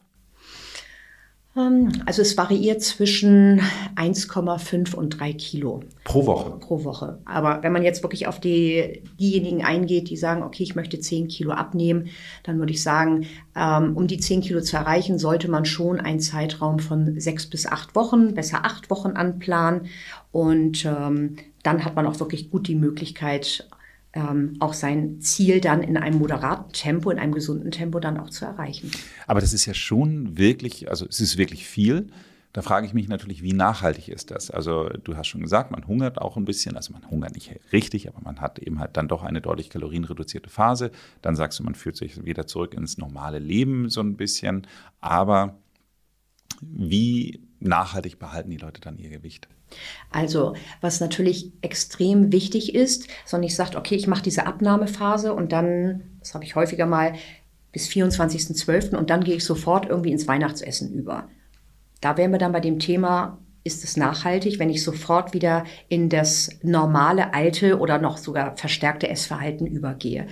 Ähm, also es variiert zwischen 1,5 und 3 Kilo. Pro Woche? Pro Woche. Aber wenn man jetzt wirklich auf die, diejenigen eingeht, die sagen, okay, ich möchte 10 Kilo abnehmen, dann würde ich sagen, ähm, um die 10 Kilo zu erreichen, sollte man schon einen Zeitraum von 6 bis 8 Wochen, besser 8 Wochen anplanen. Und ähm, dann hat man auch wirklich gut die Möglichkeit, ähm, auch sein Ziel dann in einem moderaten Tempo, in einem gesunden Tempo dann auch zu erreichen. Aber das ist ja schon wirklich, also es ist wirklich viel. Da frage ich mich natürlich, wie nachhaltig ist das? Also du hast schon gesagt, man hungert auch ein bisschen, also man hungert nicht richtig, aber man hat eben halt dann doch eine deutlich kalorienreduzierte Phase. Dann sagst du, man fühlt sich wieder zurück ins normale Leben so ein bisschen. Aber wie nachhaltig behalten die Leute dann ihr Gewicht? Also, was natürlich extrem wichtig ist, sondern ich sage, okay, ich mache diese Abnahmephase und dann, das habe ich häufiger mal, bis 24.12. und dann gehe ich sofort irgendwie ins Weihnachtsessen über. Da wären wir dann bei dem Thema, ist es nachhaltig, wenn ich sofort wieder in das normale, alte oder noch sogar verstärkte Essverhalten übergehe.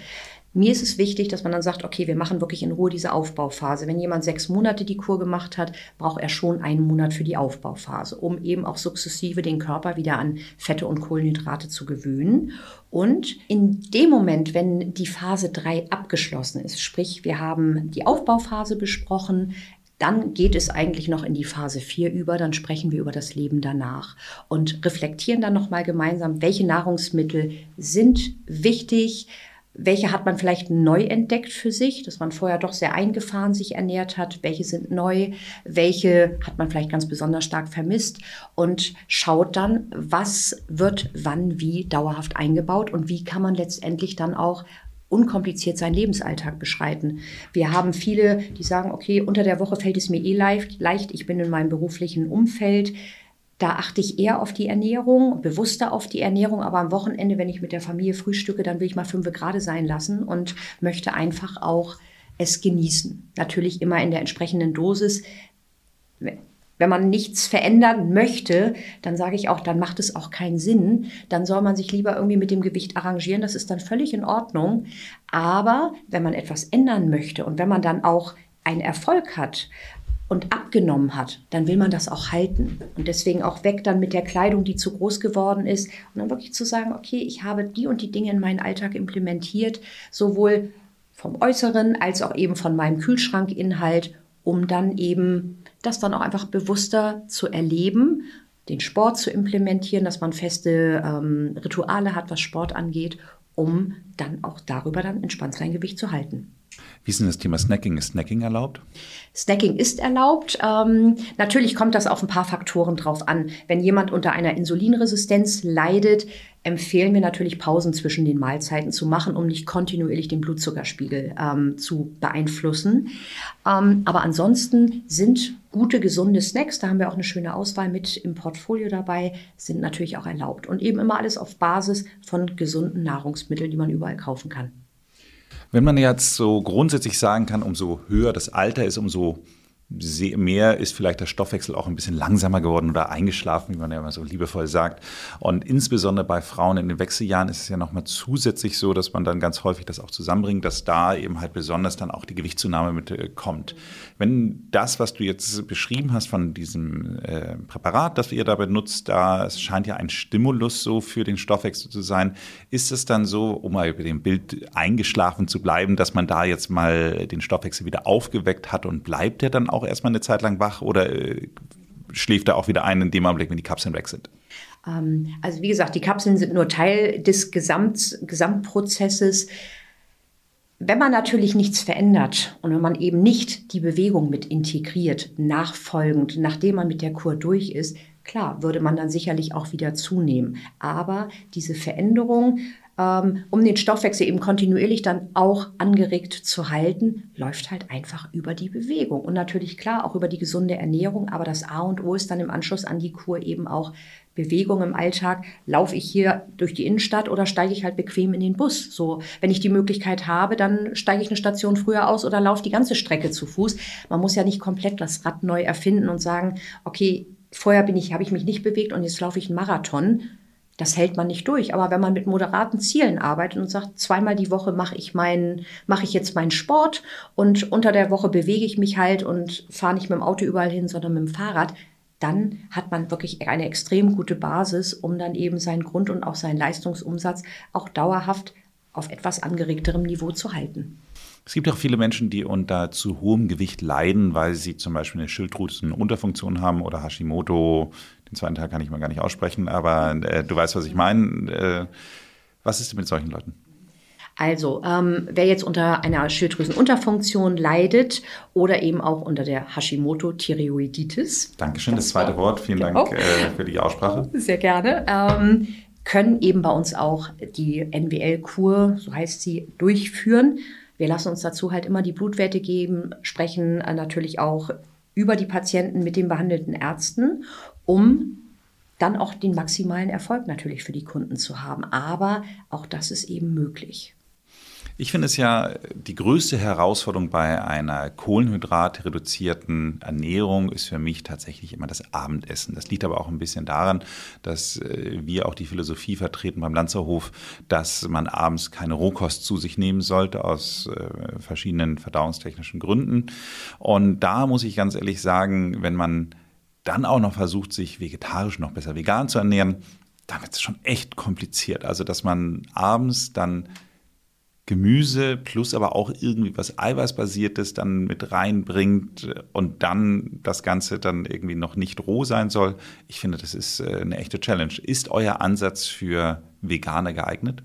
Mir ist es wichtig, dass man dann sagt, okay, wir machen wirklich in Ruhe diese Aufbauphase. Wenn jemand sechs Monate die Kur gemacht hat, braucht er schon einen Monat für die Aufbauphase, um eben auch sukzessive den Körper wieder an Fette und Kohlenhydrate zu gewöhnen. Und in dem Moment, wenn die Phase drei abgeschlossen ist, sprich, wir haben die Aufbauphase besprochen, dann geht es eigentlich noch in die Phase 4 über, dann sprechen wir über das Leben danach und reflektieren dann nochmal gemeinsam, welche Nahrungsmittel sind wichtig, welche hat man vielleicht neu entdeckt für sich, dass man vorher doch sehr eingefahren sich ernährt hat? Welche sind neu? Welche hat man vielleicht ganz besonders stark vermisst? Und schaut dann, was wird wann wie dauerhaft eingebaut und wie kann man letztendlich dann auch unkompliziert seinen Lebensalltag beschreiten. Wir haben viele, die sagen, okay, unter der Woche fällt es mir eh leicht, ich bin in meinem beruflichen Umfeld, da achte ich eher auf die Ernährung, bewusster auf die Ernährung, aber am Wochenende, wenn ich mit der Familie frühstücke, dann will ich mal fünf gerade sein lassen und möchte einfach auch es genießen. Natürlich immer in der entsprechenden Dosis. wenn man nichts verändern möchte, dann sage ich auch, dann macht es auch keinen Sinn. Dann soll man sich lieber irgendwie mit dem Gewicht arrangieren. Das ist dann völlig in Ordnung. Aber wenn man etwas ändern möchte und wenn man dann auch einen Erfolg hat, und abgenommen hat, dann will man das auch halten. Und deswegen auch weg dann mit der Kleidung, die zu groß geworden ist. Und dann wirklich zu sagen, okay, ich habe die und die Dinge in meinen Alltag implementiert, sowohl vom Äußeren als auch eben von meinem Kühlschrankinhalt, um dann eben das dann auch einfach bewusster zu erleben, den Sport zu implementieren, dass man feste ähm, Rituale hat, was Sport angeht, um dann auch darüber dann entspannt sein Gewicht zu halten. Wie ist denn das Thema Snacking? Ist Snacking erlaubt? Snacking ist erlaubt. Ähm, natürlich kommt das auf ein paar Faktoren drauf an. Wenn jemand unter einer Insulinresistenz leidet, empfehlen wir natürlich Pausen zwischen den Mahlzeiten zu machen, um nicht kontinuierlich den Blutzuckerspiegel ähm, zu beeinflussen. Ähm, aber ansonsten sind gute, gesunde Snacks, da haben wir auch eine schöne Auswahl mit im Portfolio dabei, sind natürlich auch erlaubt. Und eben immer alles auf Basis von gesunden Nahrungsmitteln, die man überall kaufen kann. Wenn man jetzt so grundsätzlich sagen kann, umso höher das Alter ist, umso mehr ist vielleicht der Stoffwechsel auch ein bisschen langsamer geworden oder eingeschlafen, wie man ja immer so liebevoll sagt. Und insbesondere bei Frauen in den Wechseljahren ist es ja nochmal zusätzlich so, dass man dann ganz häufig das auch zusammenbringt, dass da eben halt besonders dann auch die Gewichtszunahme mit äh, kommt. Wenn das, was du jetzt beschrieben hast von diesem äh, Präparat, das ihr da benutzt, da es scheint ja ein Stimulus so für den Stoffwechsel zu sein, ist es dann so, um mal über dem Bild eingeschlafen zu bleiben, dass man da jetzt mal den Stoffwechsel wieder aufgeweckt hat und bleibt der dann auch erstmal eine Zeit lang wach oder äh, schläft er auch wieder ein in dem Augenblick, wenn die Kapseln weg sind? Ähm, also wie gesagt, die Kapseln sind nur Teil des Gesamt, Gesamtprozesses. Wenn man natürlich nichts verändert und wenn man eben nicht die Bewegung mit integriert, nachfolgend, nachdem man mit der Kur durch ist, klar, würde man dann sicherlich auch wieder zunehmen. Aber diese Veränderung um den Stoffwechsel eben kontinuierlich dann auch angeregt zu halten, läuft halt einfach über die Bewegung. Und natürlich klar auch über die gesunde Ernährung, aber das A und O ist dann im Anschluss an die Kur eben auch Bewegung im Alltag. Laufe ich hier durch die Innenstadt oder steige ich halt bequem in den Bus? So, wenn ich die Möglichkeit habe, dann steige ich eine Station früher aus oder laufe die ganze Strecke zu Fuß. Man muss ja nicht komplett das Rad neu erfinden und sagen, okay, vorher bin ich, habe ich mich nicht bewegt und jetzt laufe ich einen Marathon das hält man nicht durch. Aber wenn man mit moderaten Zielen arbeitet und sagt, zweimal die Woche mache ich meinen, mache ich jetzt meinen Sport und unter der Woche bewege ich mich halt und fahre nicht mit dem Auto überall hin, sondern mit dem Fahrrad, dann hat man wirklich eine extrem gute Basis, um dann eben seinen Grund- und auch seinen Leistungsumsatz auch dauerhaft auf etwas angeregterem Niveau zu halten. Es gibt auch viele Menschen, die unter zu hohem Gewicht leiden, weil sie zum Beispiel eine Schilddrüsenunterfunktion haben oder Hashimoto, den zweiten Teil kann ich mal gar nicht aussprechen, aber äh, du weißt, was ich meine. Äh, was ist denn mit solchen Leuten? Also, ähm, wer jetzt unter einer Schilddrüsenunterfunktion leidet oder eben auch unter der Hashimoto-Thyreoiditis. Dankeschön, das zweite Wort. Vielen Dank äh, für die Aussprache. Sehr gerne. Ähm, können eben bei uns auch die NWL-Kur, so heißt sie, durchführen. Wir lassen uns dazu halt immer die Blutwerte geben, sprechen äh, natürlich auch über die Patienten mit den behandelten Ärzten um dann auch den maximalen Erfolg natürlich für die Kunden zu haben. Aber auch das ist eben möglich. Ich finde es ja die größte Herausforderung bei einer kohlenhydratreduzierten Ernährung ist für mich tatsächlich immer das Abendessen. Das liegt aber auch ein bisschen daran, dass äh, wir auch die Philosophie vertreten beim Lanzerhof, dass man abends keine Rohkost zu sich nehmen sollte aus äh, verschiedenen verdauungstechnischen Gründen. Und da muss ich ganz ehrlich sagen, wenn man dann auch noch versucht, sich vegetarisch noch besser vegan zu ernähren, dann wird es schon echt kompliziert. Also, dass man abends dann Gemüse plus aber auch irgendwie was Eiweißbasiertes dann mit reinbringt und dann das Ganze dann irgendwie noch nicht roh sein soll. Ich finde, das ist äh, eine echte Challenge. Ist euer Ansatz für Veganer geeignet?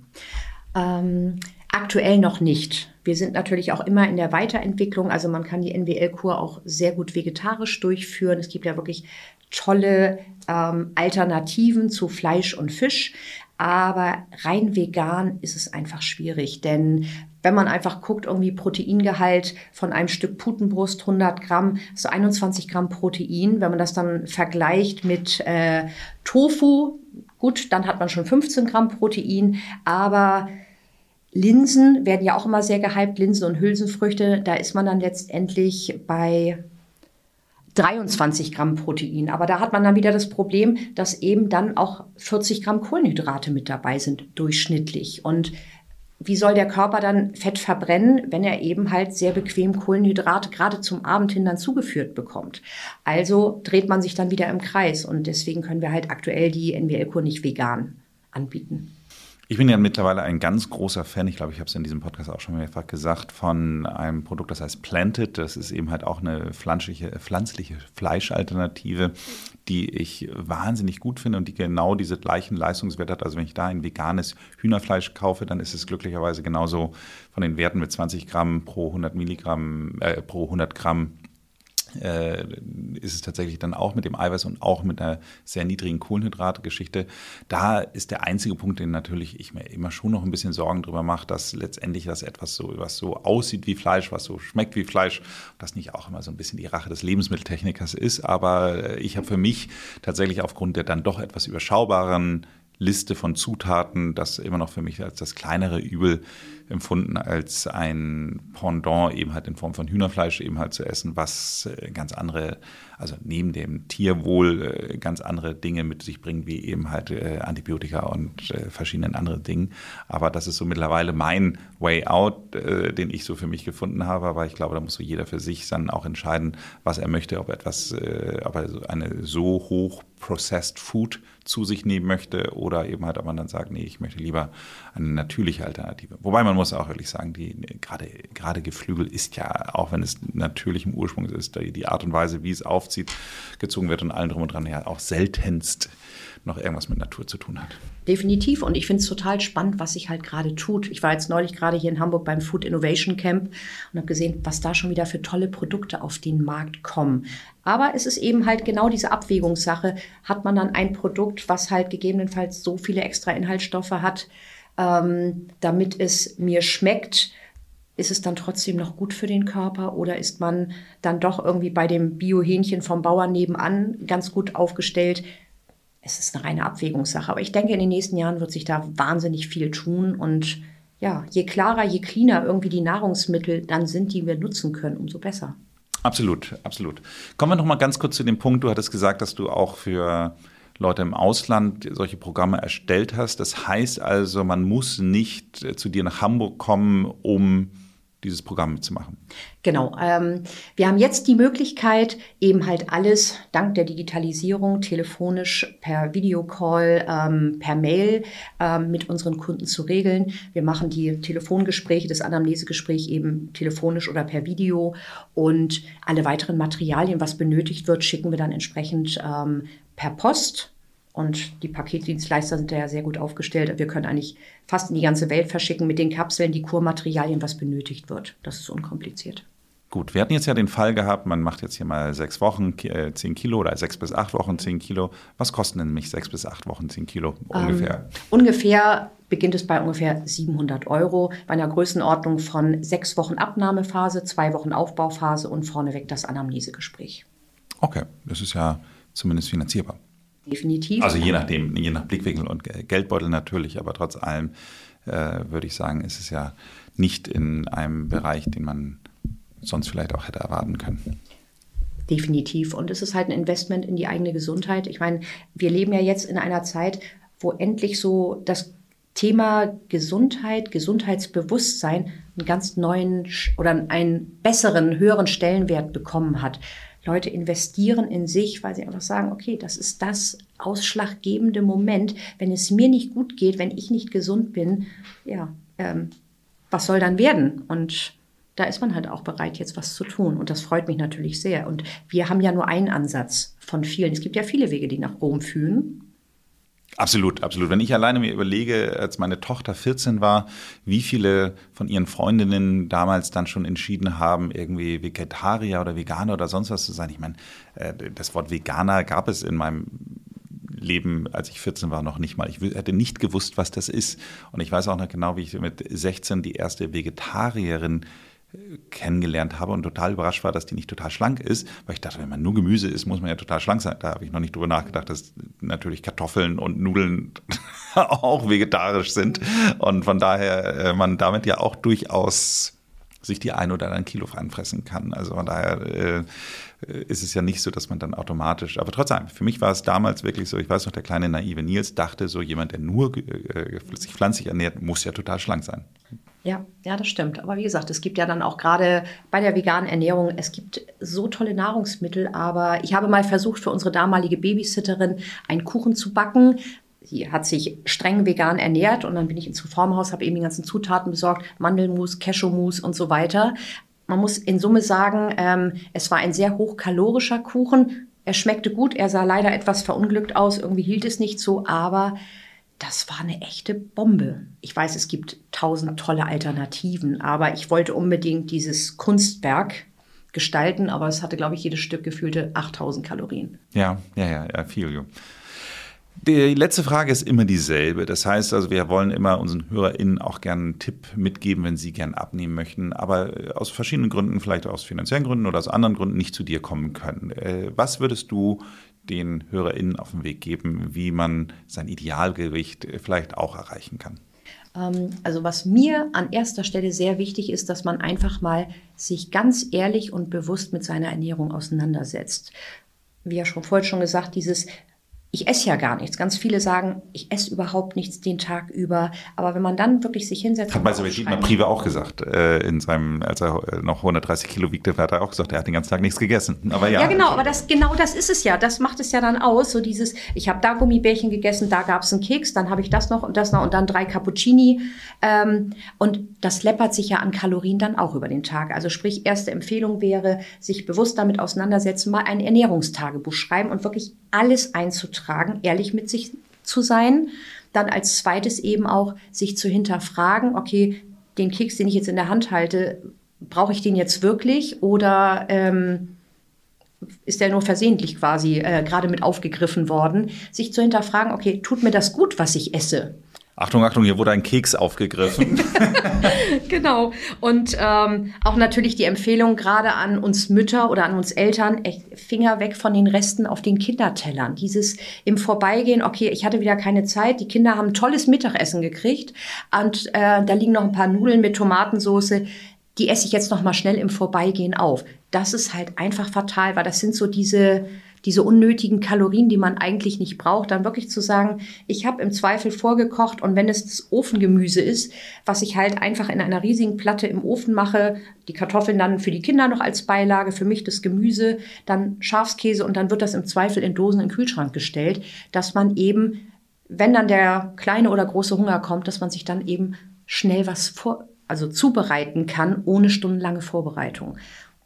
Ähm, aktuell noch nicht. Wir sind natürlich auch immer in der Weiterentwicklung. Also man kann die NWL-Kur auch sehr gut vegetarisch durchführen. Es gibt ja wirklich tolle ähm, Alternativen zu Fleisch und Fisch. Aber rein vegan ist es einfach schwierig, denn wenn man einfach guckt, irgendwie Proteingehalt von einem Stück Putenbrust 100 Gramm, so 21 Gramm Protein. Wenn man das dann vergleicht mit äh, Tofu, gut, dann hat man schon 15 Gramm Protein, aber Linsen werden ja auch immer sehr gehypt, Linsen und Hülsenfrüchte. Da ist man dann letztendlich bei 23 Gramm Protein. Aber da hat man dann wieder das Problem, dass eben dann auch 40 Gramm Kohlenhydrate mit dabei sind, durchschnittlich. Und wie soll der Körper dann Fett verbrennen, wenn er eben halt sehr bequem Kohlenhydrate gerade zum Abend hin dann zugeführt bekommt? Also dreht man sich dann wieder im Kreis und deswegen können wir halt aktuell die NWL-Kur nicht vegan anbieten. Ich bin ja mittlerweile ein ganz großer Fan, ich glaube, ich habe es in diesem Podcast auch schon mehrfach gesagt, von einem Produkt, das heißt Planted. Das ist eben halt auch eine pflanzliche, pflanzliche Fleischalternative, die ich wahnsinnig gut finde und die genau diese gleichen Leistungswerte hat. Also wenn ich da ein veganes Hühnerfleisch kaufe, dann ist es glücklicherweise genauso von den Werten mit 20 Gramm pro 100 Milligramm, äh, pro 100 Gramm äh, ist es tatsächlich dann auch mit dem Eiweiß und auch mit einer sehr niedrigen Kohlenhydratgeschichte. Da ist der einzige Punkt, den natürlich ich mir immer schon noch ein bisschen Sorgen drüber mache, dass letztendlich das etwas so, was so aussieht wie Fleisch, was so schmeckt wie Fleisch, das nicht auch immer so ein bisschen die Rache des Lebensmitteltechnikers ist. Aber äh, ich habe für mich tatsächlich aufgrund der dann doch etwas überschaubaren Liste von Zutaten, das immer noch für mich als das kleinere Übel empfunden, als ein Pendant eben halt in Form von Hühnerfleisch eben halt zu essen, was äh, ganz andere, also neben dem Tierwohl äh, ganz andere Dinge mit sich bringt, wie eben halt äh, Antibiotika und verschiedenen anderen Dingen. Aber das ist so mittlerweile mein Way out, den ich so für mich gefunden habe. Aber ich glaube, da muss so jeder für sich dann auch entscheiden, was er möchte, ob etwas, ob er eine so hoch processed Food zu sich nehmen möchte oder eben halt, ob man dann sagt, nee, ich möchte lieber eine natürliche Alternative. Wobei man muss auch ehrlich sagen, die gerade, gerade Geflügel ist ja, auch wenn es natürlich im Ursprung ist, die Art und Weise, wie es aufzieht, gezogen wird und allen drum und dran, ja auch seltenst noch irgendwas mit Natur zu tun hat. Definitiv. Und ich finde es total spannend, was sich halt gerade tut. Ich war jetzt neulich gerade hier in Hamburg beim Food Innovation Camp und habe gesehen, was da schon wieder für tolle Produkte auf den Markt kommen. Aber es ist eben halt genau diese Abwägungssache. Hat man dann ein Produkt, was halt gegebenenfalls so viele extra Inhaltsstoffe hat, ähm, damit es mir schmeckt, ist es dann trotzdem noch gut für den Körper oder ist man dann doch irgendwie bei dem Biohähnchen vom Bauern nebenan ganz gut aufgestellt? Es ist eine reine Abwägungssache. Aber ich denke, in den nächsten Jahren wird sich da wahnsinnig viel tun und ja, je klarer, je cleaner irgendwie die Nahrungsmittel dann sind, die wir nutzen können, umso besser. Absolut, absolut. Kommen wir noch mal ganz kurz zu dem Punkt. Du hattest gesagt, dass du auch für Leute im Ausland solche Programme erstellt hast. Das heißt also, man muss nicht äh, zu dir nach Hamburg kommen, um dieses Programm mitzumachen. Genau. Ähm, wir haben jetzt die Möglichkeit, eben halt alles dank der Digitalisierung telefonisch per Videocall, ähm, per Mail ähm, mit unseren Kunden zu regeln. Wir machen die Telefongespräche, das Anamnesegespräch eben telefonisch oder per Video und alle weiteren Materialien, was benötigt wird, schicken wir dann entsprechend ähm, per Post und die Paketdienstleister sind da ja sehr gut aufgestellt. Wir können eigentlich fast in die ganze Welt verschicken mit den Kapseln, die Kurmaterialien, was benötigt wird. Das ist unkompliziert. Gut, wir hatten jetzt ja den Fall gehabt, man macht jetzt hier mal sechs Wochen äh, zehn Kilo oder sechs bis acht Wochen zehn Kilo. Was kosten denn mich sechs bis acht Wochen zehn Kilo ungefähr? Ähm, ungefähr beginnt es bei ungefähr 700 Euro, bei einer Größenordnung von sechs Wochen Abnahmephase, zwei Wochen Aufbauphase und vorneweg das Anamnesegespräch. Okay, das ist ja zumindest finanzierbar. Definitiv. Also je nachdem, je nach Blickwinkel und Geldbeutel natürlich, aber trotz allem äh, würde ich sagen, ist es ja nicht in einem Bereich, den man sonst vielleicht auch hätte erwarten können. Definitiv. Und es ist halt ein Investment in die eigene Gesundheit. Ich meine, wir leben ja jetzt in einer Zeit, wo endlich so das Thema Gesundheit, Gesundheitsbewusstsein einen ganz neuen oder einen besseren, höheren Stellenwert bekommen hat. Leute investieren in sich, weil sie einfach sagen, okay, das ist das ausschlaggebende Moment. Wenn es mir nicht gut geht, wenn ich nicht gesund bin, ja, ähm, was soll dann werden? Und da ist man halt auch bereit, jetzt was zu tun. Und das freut mich natürlich sehr. Und wir haben ja nur einen Ansatz von vielen. Es gibt ja viele Wege, die nach Rom führen. Absolut, absolut. Wenn ich alleine mir überlege, als meine Tochter 14 war, wie viele von ihren Freundinnen damals dann schon entschieden haben, irgendwie Vegetarier oder Veganer oder sonst was zu sein. Ich meine, äh, das Wort Veganer gab es in meinem Leben, als ich 14 war, noch nicht mal. Ich hätte nicht gewusst, was das ist. Und ich weiß auch noch genau, wie ich mit 16 die erste Vegetarierin kennengelernt habe und total überrascht war, dass die nicht total schlank ist, weil ich dachte, wenn man nur Gemüse isst, muss man ja total schlank sein. Da habe ich noch nicht drüber nachgedacht, dass natürlich Kartoffeln und Nudeln auch vegetarisch sind und von daher äh, man damit ja auch durchaus sich die ein oder anderen Kilo anfressen kann. Also von daher äh, ist es ja nicht so, dass man dann automatisch, aber trotzdem, für mich war es damals wirklich so, ich weiß noch, der kleine naive Nils dachte so, jemand, der nur äh, sich pflanzlich ernährt, muss ja total schlank sein. Ja, ja, das stimmt. Aber wie gesagt, es gibt ja dann auch gerade bei der veganen Ernährung, es gibt so tolle Nahrungsmittel, aber ich habe mal versucht, für unsere damalige Babysitterin einen Kuchen zu backen. Sie hat sich streng vegan ernährt und dann bin ich ins Reformhaus, habe eben die ganzen Zutaten besorgt, Mandelmus, Cashewmus und so weiter. Man muss in Summe sagen, ähm, es war ein sehr hochkalorischer Kuchen. Er schmeckte gut, er sah leider etwas verunglückt aus, irgendwie hielt es nicht so, aber das war eine echte Bombe. Ich weiß, es gibt tausend tolle Alternativen, aber ich wollte unbedingt dieses Kunstwerk gestalten, aber es hatte, glaube ich, jedes Stück gefühlte 8000 Kalorien. Ja, ja, ja, ja viel. Die letzte Frage ist immer dieselbe. Das heißt also, wir wollen immer unseren HörerInnen auch gerne einen Tipp mitgeben, wenn sie gerne abnehmen möchten, aber äh, aus verschiedenen Gründen, vielleicht aus finanziellen Gründen oder aus anderen Gründen nicht zu dir kommen können. Äh, was würdest du den HörerInnen auf den Weg geben, wie man sein Idealgewicht vielleicht auch erreichen kann? Ähm, also was mir an erster Stelle sehr wichtig ist, dass man einfach mal sich ganz ehrlich und bewusst mit seiner Ernährung auseinandersetzt. Wie ja schon vorhin schon gesagt, dieses ich esse ja gar nichts. Ganz viele sagen, ich esse überhaupt nichts den Tag über. Aber wenn man dann wirklich sich hinsetzt. Hat bei Dietmar Prive auch gesagt, äh, in seinem, als er noch 130 Kilo wiegte, hat er auch gesagt, er hat den ganzen Tag nichts gegessen. Aber ja. Ja, genau, aber das, genau das ist es ja. Das macht es ja dann aus. So dieses, ich habe da Gummibärchen gegessen, da gab es einen Keks, dann habe ich das noch und das noch und dann drei Cappuccini. Ähm, und das läppert sich ja an Kalorien dann auch über den Tag. Also sprich, erste Empfehlung wäre, sich bewusst damit auseinandersetzen, mal ein Ernährungstagebuch schreiben und wirklich alles einzutragen, ehrlich mit sich zu sein. Dann als zweites eben auch sich zu hinterfragen, okay, den Keks, den ich jetzt in der Hand halte, brauche ich den jetzt wirklich oder ähm, ist der nur versehentlich quasi äh, gerade mit aufgegriffen worden? Sich zu hinterfragen, okay, tut mir das gut, was ich esse? Achtung, Achtung, hier wurde ein Keks aufgegriffen. genau. Und ähm, auch natürlich die Empfehlung gerade an uns Mütter oder an uns Eltern, echt, Finger weg von den Resten auf den Kindertellern. Dieses im Vorbeigehen, okay, ich hatte wieder keine Zeit, die Kinder haben tolles Mittagessen gekriegt und äh, da liegen noch ein paar Nudeln mit Tomatensauce die esse ich jetzt noch mal schnell im Vorbeigehen auf. Das ist halt einfach fatal, weil das sind so diese diese unnötigen Kalorien, die man eigentlich nicht braucht, dann wirklich zu sagen, ich habe im Zweifel vorgekocht und wenn es das Ofengemüse ist, was ich halt einfach in einer riesigen Platte im Ofen mache, die Kartoffeln dann für die Kinder noch als Beilage, für mich das Gemüse, dann Schafskäse und dann wird das im Zweifel in Dosen in den Kühlschrank gestellt, dass man eben, wenn dann der kleine oder große Hunger kommt, dass man sich dann eben schnell was vor, also zubereiten kann, ohne stundenlange Vorbereitung.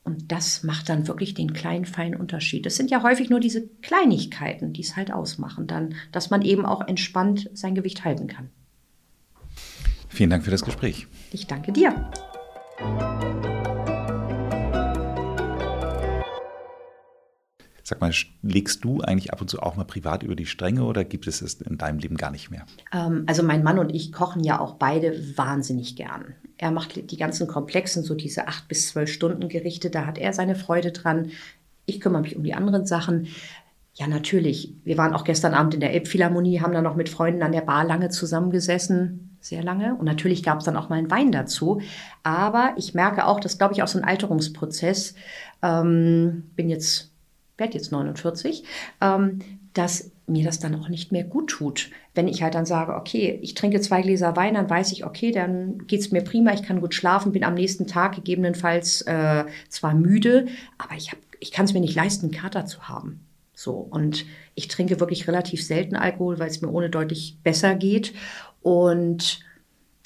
Und das macht dann wirklich den kleinen, feinen Unterschied. Es sind ja häufig nur diese Kleinigkeiten, die es halt ausmachen, dann, dass man eben auch entspannt sein Gewicht halten kann. Vielen Dank für das Gespräch. Ich danke dir. Sag mal, legst du eigentlich ab und zu auch mal privat über die Stränge oder gibt es es in deinem Leben gar nicht mehr? Ähm, also mein Mann und ich kochen ja auch beide wahnsinnig gern. Er macht die ganzen komplexen, so diese acht bis zwölf Stunden Gerichte, da hat er seine Freude dran. Ich kümmere mich um die anderen Sachen. Ja, natürlich. Wir waren auch gestern Abend in der Elbphilharmonie, haben da noch mit Freunden an der Bar lange zusammengesessen, sehr lange. Und natürlich gab es dann auch mal einen Wein dazu. Aber ich merke auch, das glaube ich auch so ein Alterungsprozess. Ähm, bin jetzt werde jetzt 49, ähm, dass mir das dann auch nicht mehr gut tut. Wenn ich halt dann sage, okay, ich trinke zwei Gläser Wein, dann weiß ich, okay, dann geht es mir prima, ich kann gut schlafen, bin am nächsten Tag gegebenenfalls äh, zwar müde, aber ich, hab, ich kann es mir nicht leisten, einen Kater zu haben. So, und ich trinke wirklich relativ selten Alkohol, weil es mir ohne deutlich besser geht. Und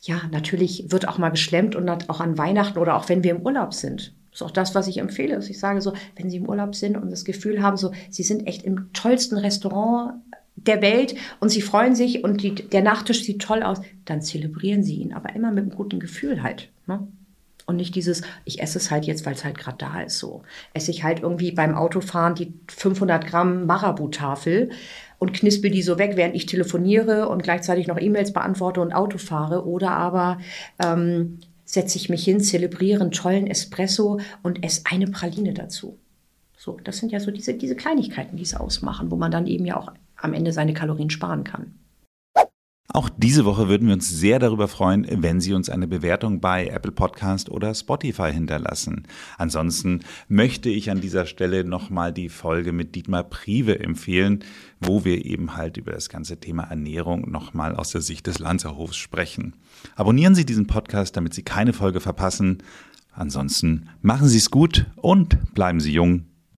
ja, natürlich wird auch mal geschlemmt und auch an Weihnachten oder auch wenn wir im Urlaub sind. Ist auch das, was ich empfehle. Dass ich sage so, wenn Sie im Urlaub sind und das Gefühl haben, so, Sie sind echt im tollsten Restaurant der Welt und Sie freuen sich und die, der Nachtisch sieht toll aus, dann zelebrieren Sie ihn, aber immer mit einem guten Gefühl halt. Ne? Und nicht dieses, ich esse es halt jetzt, weil es halt gerade da ist so. Esse ich halt irgendwie beim Autofahren die 500 Gramm Marabu-Tafel und knispel die so weg, während ich telefoniere und gleichzeitig noch E-Mails beantworte und Auto fahre. Oder aber ähm, setze ich mich hin, zelebriere einen tollen Espresso und esse eine Praline dazu. So, das sind ja so diese, diese Kleinigkeiten, die es ausmachen, wo man dann eben ja auch am Ende seine Kalorien sparen kann. Auch diese Woche würden wir uns sehr darüber freuen, wenn Sie uns eine Bewertung bei Apple Podcast oder Spotify hinterlassen. Ansonsten möchte ich an dieser Stelle nochmal die Folge mit Dietmar Prive empfehlen, wo wir eben halt über das ganze Thema Ernährung nochmal aus der Sicht des Lanzerhofs sprechen. Abonnieren Sie diesen Podcast, damit Sie keine Folge verpassen. Ansonsten machen Sie es gut und bleiben Sie jung.